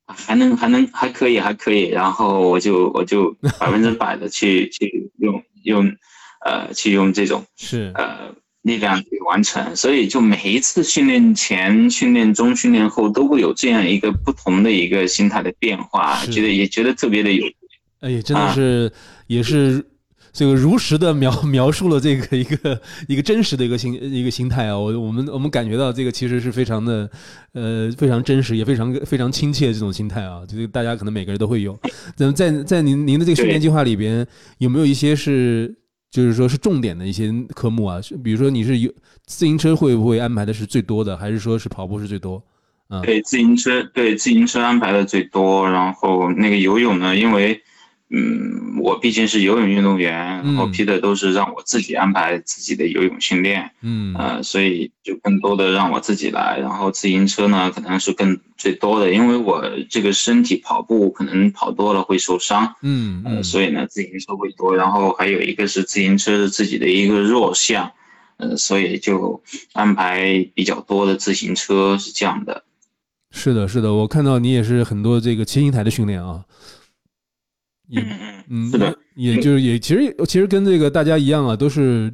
还能还能还可以还可以。然后我就我就 百分之百的去去用用呃去用这种是呃。力量去完成，所以就每一次训练前、训练中、训练后都会有这样一个不同的一个心态的变化，觉得也觉得特别的有，哎，真的是也是这个如实的描 描述了这个一个一个真实的一个心一个心态啊，我我们我们感觉到这个其实是非常的呃非常真实，也非常非常亲切这种心态啊，就是大家可能每个人都会有。那么在在您您的这个训练计划里边，有没有一些是？就是说，是重点的一些科目啊，比如说你是有自行车会不会安排的是最多的，还是说是跑步是最多？嗯，对，自行车对自行车安排的最多，然后那个游泳呢，因为。嗯，我毕竟是游泳运动员，然后 Peter 都是让我自己安排自己的游泳训练，嗯，呃，所以就更多的让我自己来。然后自行车呢，可能是更最多的，因为我这个身体跑步可能跑多了会受伤，嗯，呃，所以呢，自行车会多。然后还有一个是自行车是自己的一个弱项，呃，所以就安排比较多的自行车是这样的。是的，是的，我看到你也是很多这个骑行台的训练啊。嗯嗯，是的，也就是也其实其实跟这个大家一样啊，都是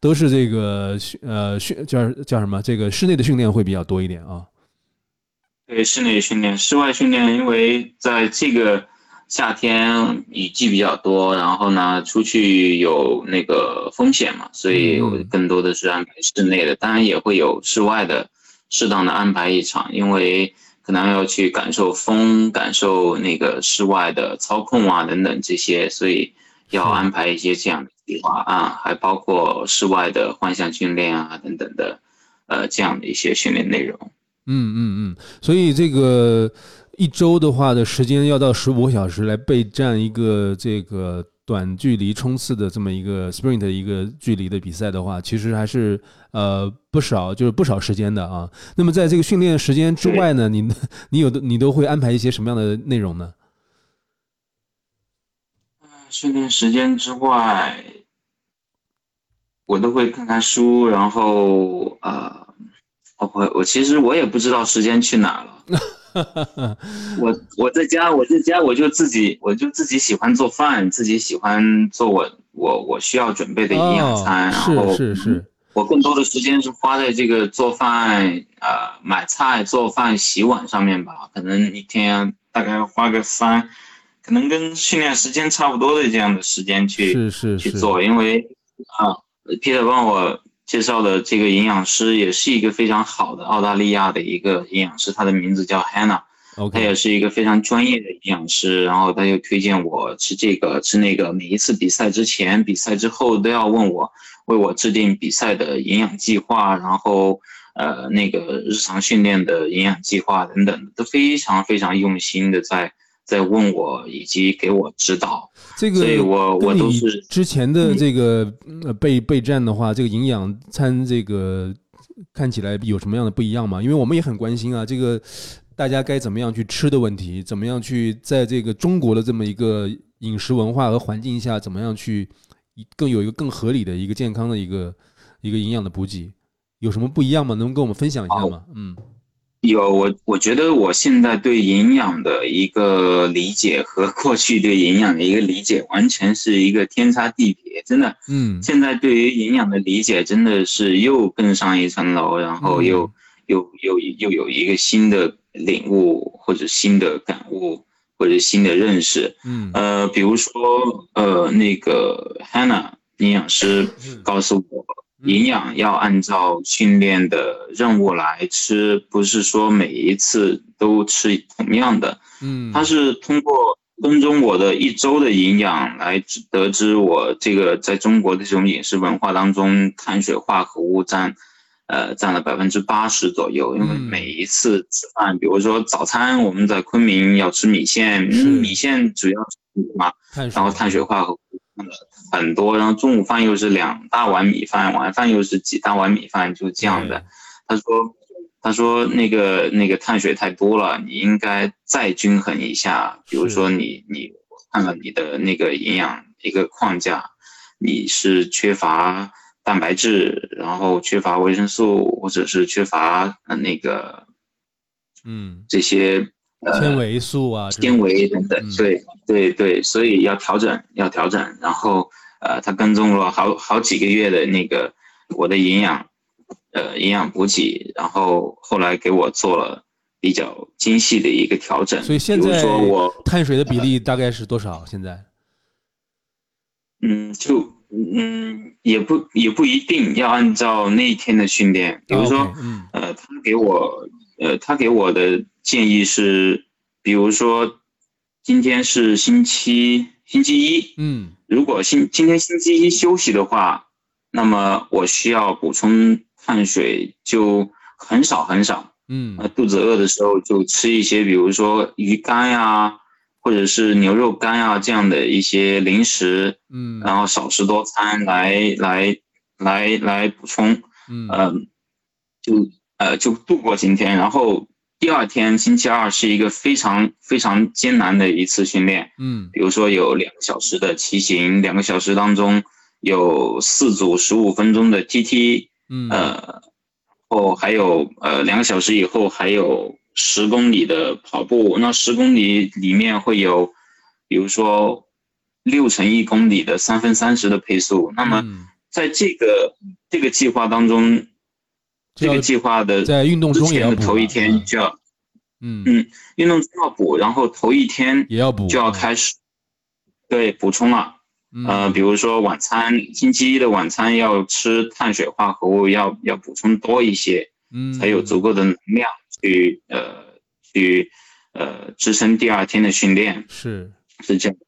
都是这个呃训叫叫什么？这个室内的训练会比较多一点啊。对，室内训练，室外训练，因为在这个夏天雨季比较多，然后呢出去有那个风险嘛，所以更多的是安排室内的，当然也会有室外的，适当的安排一场，因为。可能要去感受风，感受那个室外的操控啊，等等这些，所以要安排一些这样的计划啊，还包括室外的幻象训练啊，等等的，呃，这样的一些训练内容。嗯嗯嗯，所以这个一周的话的时间要到十五个小时来备战一个这个短距离冲刺的这么一个 sprint 的一个距离的比赛的话，其实还是呃不少，就是不少时间的啊。那么在这个训练时间之外呢，你你有的你都会安排一些什么样的内容呢？训练时间之外，我都会看看书，然后呃，我我其实我也不知道时间去哪了。我我在家，我在家我就自己我就自己喜欢做饭，自己喜欢做我我我需要准备的营养餐，然后是是，我更多的时间是花在这个做饭呃买菜、做饭、洗碗上面吧，可能一天大概花个三。可能跟训练时间差不多的这样的时间去是是去做，因为啊，Peter 帮我介绍的这个营养师也是一个非常好的澳大利亚的一个营养师，他的名字叫 Hannah，他也是一个非常专业的营养师，然后他又推荐我吃这个吃那个，每一次比赛之前、比赛之后都要问我，为我制定比赛的营养计划，然后呃那个日常训练的营养计划等等，都非常非常用心的在。在问我以及给我指导，这个，所以我我都是之前的这个备备战的话，这个营养餐这个看起来有什么样的不一样吗？因为我们也很关心啊，这个大家该怎么样去吃的问题，怎么样去在这个中国的这么一个饮食文化和环境下，怎么样去更有一个更合理的一个健康的一个一个营养的补给，有什么不一样吗？能跟我们分享一下吗？嗯。有我，我觉得我现在对营养的一个理解和 过去对营养的一个理解完全是一个天差地别，真的。嗯，现在对于营养的理解真的是又更上一层楼，然后又又又又有一个新的领悟或者新的感悟或者新的认识。嗯，呃，比如说呃，那个 Hannah 营养师告诉我。营养要按照训练的任务来吃，不是说每一次都吃同样的。嗯，它是通过跟踪我的一周的营养来得知我这个在中国的这种饮食文化当中，碳水化合物占，呃，占了百分之八十左右。因为每一次吃饭，比如说早餐我们在昆明要吃米线，米线主要是什么？然后碳水化合物。很多，然后中午饭又是两大碗米饭，晚饭又是几大碗米饭，就这样的。他说，他说那个那个碳水太多了，你应该再均衡一下。比如说你你看了你的那个营养一个框架，你是缺乏蛋白质，然后缺乏维生素，或者是缺乏呃那个嗯这些。纤维素啊，纤维等等，对对对，所以要调整，要调整。然后，呃，他跟踪了好好几个月的那个我的营养，呃，营养补给，然后后来给我做了比较精细的一个调整。所以现在说我碳水的比例大概是多少？现在？嗯，就嗯，也不也不一定要按照那一天的训练，比如说，呃，他给我。呃，他给我的建议是，比如说，今天是星期星期一，嗯，如果星今天星期一休息的话，那么我需要补充碳水就很少很少，嗯，肚子饿的时候就吃一些，比如说鱼干呀，或者是牛肉干呀这样的一些零食，嗯，然后少食多餐来来来来补充，嗯，就。呃，就度过今天，然后第二天星期二是一个非常非常艰难的一次训练，嗯，比如说有两个小时的骑行，两个小时当中有四组十五分钟的 TT，嗯，呃，后还有呃两个小时以后还有十公里的跑步，那十公里里面会有，比如说六乘一公里的三分三十的配速，那么在这个这个计划当中。这个计划的在运动中也要头一天就要，嗯。嗯，运动中要补，然后头一天也要补，就要开始，对，补充了，呃，比如说晚餐，星期一的晚餐要吃碳水化合物，要要补充多一些，嗯，才有足够的能量去呃去呃支撑第二天的训练，是。是这样，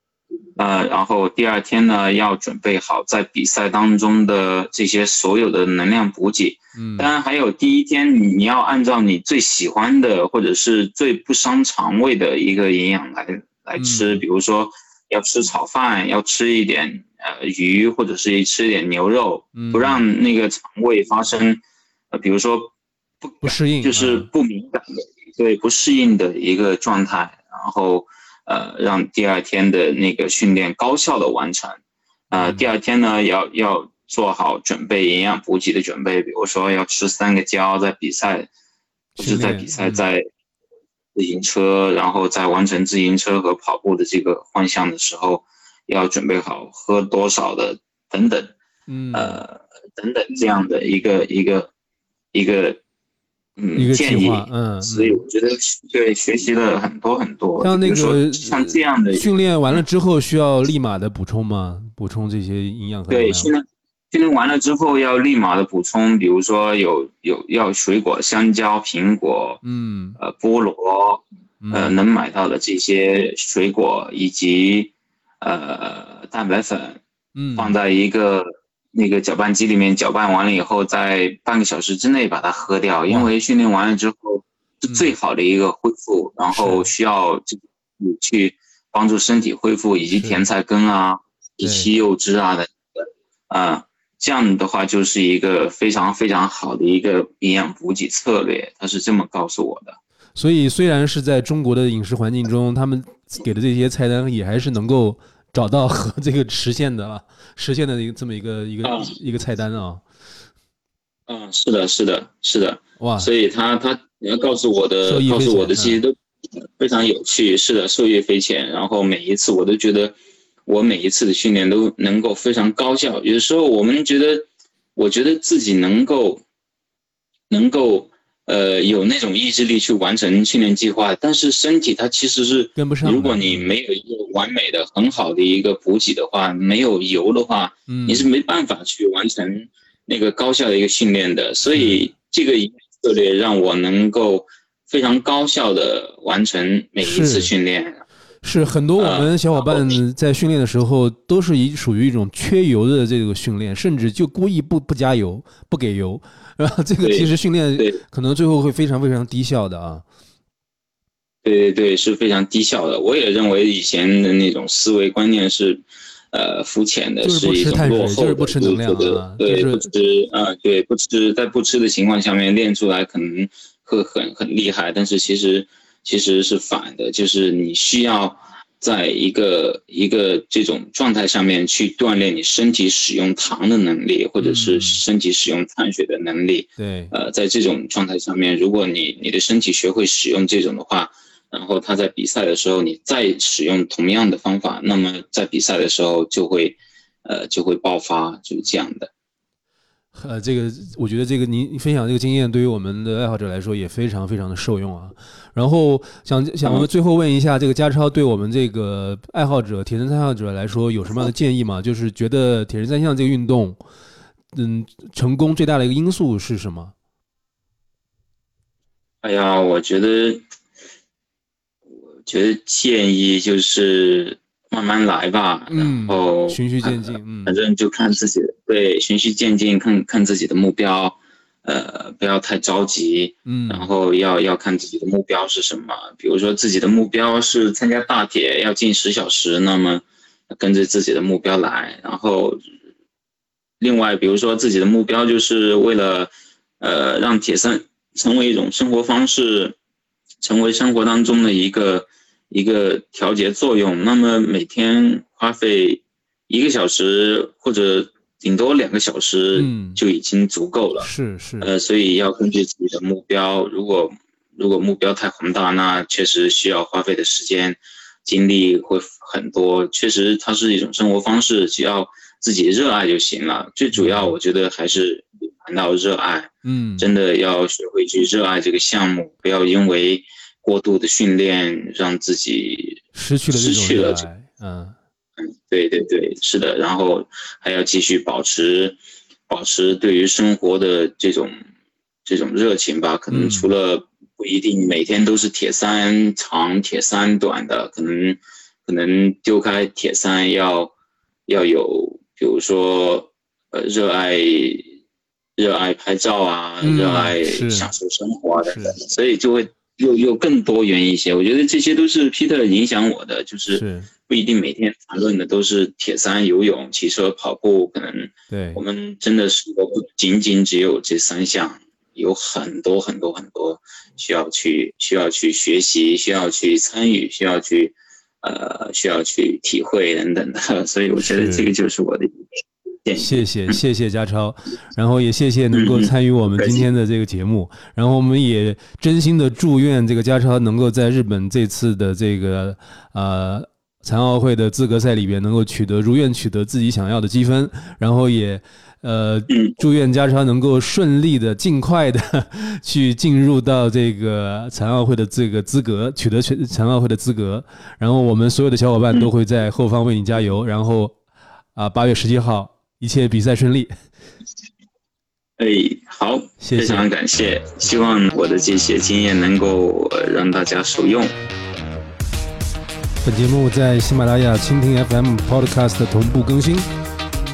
呃，然后第二天呢，要准备好在比赛当中的这些所有的能量补给。嗯，当然还有第一天，你你要按照你最喜欢的或者是最不伤肠胃的一个营养来来吃，比如说要吃炒饭，要吃一点呃鱼，或者是吃一点牛肉，不让那个肠胃发生，呃，比如说不不适应，就是不敏感的，对不适应的一个状态，然后。呃，让第二天的那个训练高效的完成。呃，第二天呢，要要做好准备营养补给的准备，比如说要吃三个胶，在比赛，就是在比赛在自行车，然后在完成自行车和跑步的这个换项的时候，要准备好喝多少的等等，嗯，呃，等等这样的一个一个一个。嗯，建议，嗯，所以我觉得对学习了很多很多。像那个像这样的训练完了之后，需要立马的补充吗？补充这些营养？对，训练训练完了之后要立马的补充，比如说有有要水果，香蕉、苹果，嗯，呃，菠萝，呃，能买到的这些水果以及呃蛋白粉，嗯，放在一个。那个搅拌机里面搅拌完了以后，在半个小时之内把它喝掉，因为训练完了之后是最好的一个恢复，然后需要就你去帮助身体恢复，以及甜菜根啊、荠荠柚汁啊的，啊，这样的话就是一个非常非常好的一个营养补给策略，他是这么告诉我的。所以虽然是在中国的饮食环境中，他们给的这些菜单也还是能够。找到 和这个实现的实现的一个这么一个一个一个菜单啊，嗯，是的，是的，是的，哇，所以他他你要告诉我的告诉我的其实都非常有趣，是的，受益匪浅。然后每一次我都觉得我每一次的训练都能够非常高效。有时候我们觉得，我觉得自己能够能够。呃，有那种意志力去完成训练计划，但是身体它其实是跟不上。如果你没有一个完美的、很好的一个补给的话，没有油的话，你是没办法去完成那个高效的一个训练的。所以这个策略让我能够非常高效的完成每一次训练。是很多我们小伙伴在训练的时候都是一属于一种缺油的这个训练，甚至就故意不不加油、不给油。然后这个其实训练可能最后会非常非常低效的啊。对对对，是非常低效的。我也认为以前的那种思维观念是，呃，肤浅的，是一种落后的，不吃能量的。对，不吃啊，对，不吃，在不吃的情况下面练出来可能会很很厉害，但是其实其实是反的，就是你需要。在一个一个这种状态上面去锻炼你身体使用糖的能力，或者是身体使用碳水的能力。对，呃，在这种状态上面，如果你你的身体学会使用这种的话，然后他在比赛的时候你再使用同样的方法，那么在比赛的时候就会，呃，就会爆发，就是这样的。呃，这个我觉得这个您分享这个经验，对于我们的爱好者来说也非常非常的受用啊。然后想想最后问一下，这个加超对我们这个爱好者铁人三项者来说有什么样的建议吗？就是觉得铁人三项这个运动，嗯，成功最大的一个因素是什么？哎呀，我觉得，我觉得建议就是。慢慢来吧，然后循序渐进，嗯，反正就看自己，对，循序渐进，看看自己的目标，呃，不要太着急，嗯，然后要要看自己的目标是什么，比如说自己的目标是参加大铁要进十小时，那么跟着自己的目标来，然后另外比如说自己的目标就是为了，呃，让铁三成为一种生活方式，成为生活当中的一个。一个调节作用，那么每天花费一个小时或者顶多两个小时，就已经足够了。是是，呃，所以要根据自己的目标，如果如果目标太宏大，那确实需要花费的时间、精力会很多。确实，它是一种生活方式，只要自己热爱就行了。最主要，我觉得还是谈到热爱。嗯，真的要学会去热爱这个项目，不要因为。过度的训练让自己失去了失去了嗯。嗯，对对对，是的，然后还要继续保持保持对于生活的这种这种热情吧。可能除了不一定每天都是铁三长铁三短的，可能可能丢开铁三要要有，比如说呃热爱热爱拍照啊，热爱享受生活等等，所以就会又又更多元一些。我觉得这些都是 Peter 影响我的，就是不一定每天谈论的都是铁三、游泳、骑车、跑步，可能对我们真的是不仅仅只有这三项。有很多很多很多需要去需要去学习，需要去参与，需要去呃需要去体会等等的，所以我觉得这个就是我的建议。谢谢谢谢家超，然后也谢谢能够参与我们今天的这个节目，然后我们也真心的祝愿这个家超能够在日本这次的这个呃残奥会的资格赛里边能够取得如愿取得自己想要的积分，然后也。呃，祝愿家超能够顺利的、尽快的去进入到这个残奥会的这个资格，取得全残奥会的资格。然后我们所有的小伙伴都会在后方为你加油。然后啊，八月十七号，一切比赛顺利。哎，好，谢谢非常感谢，希望我的这些经验能够让大家受用。本节目在喜马拉雅、蜻蜓 FM、Podcast 同步更新。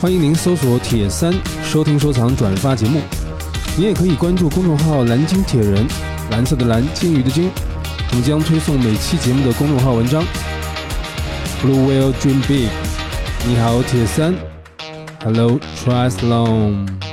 欢迎您搜索“铁三”收听、收藏、转发节目。你也可以关注公众号“蓝鲸铁人”，蓝色的蓝，鲸鱼的鲸。我们将推送每期节目的公众号文章。Blue Whale Dream Big。你好，铁三。Hello Triathlon.